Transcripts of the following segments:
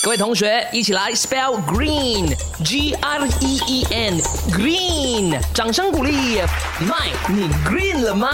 各位同学，一起来 spell green，G R E E N，green，掌声鼓励。Mike，，你 green 了吗？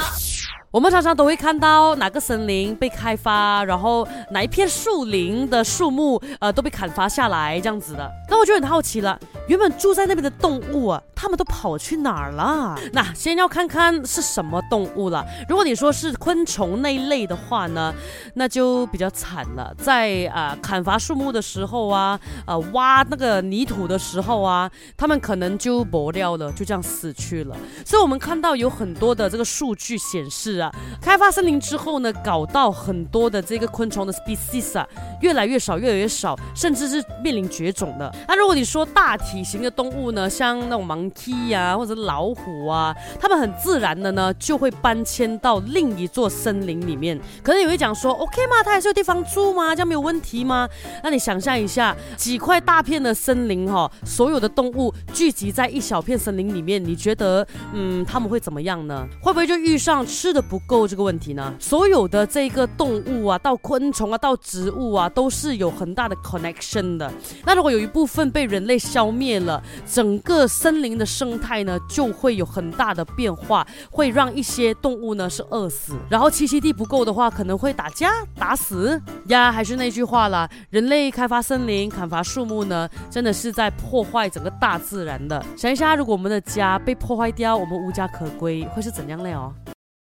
我们常常都会看到哪个森林被开发，然后哪一片树林的树木呃都被砍伐下来这样子的。那我就很好奇了，原本住在那边的动物啊，他们都跑去哪儿了？那先要看看是什么动物了。如果你说是昆虫那一类的话呢，那就比较惨了。在啊砍伐树木的时候啊，呃挖那个泥土的时候啊，他们可能就薄掉了，就这样死去了。所以我们看到有很多的这个数据显示啊。开发森林之后呢，搞到很多的这个昆虫的 species 啊，越来越少，越来越少，甚至是面临绝种的。那如果你说大体体型的动物呢，像那种 monkey 呀，或者老虎啊，它们很自然的呢，就会搬迁到另一座森林里面。可能你会讲说，OK 吗？它还是有地方住吗？这样没有问题吗？那你想象一下，几块大片的森林哈，所有的动物聚集在一小片森林里面，你觉得，嗯，他们会怎么样呢？会不会就遇上吃的？不够这个问题呢？所有的这个动物啊，到昆虫啊，到植物啊，都是有很大的 connection 的。那如果有一部分被人类消灭灭了，整个森林的生态呢，就会有很大的变化，会让一些动物呢是饿死。然后栖息地不够的话，可能会打架打死呀。还是那句话啦，人类开发森林、砍伐树木呢，真的是在破坏整个大自然的。想一下，如果我们的家被破坏掉，我们无家可归，会是怎样嘞？哦。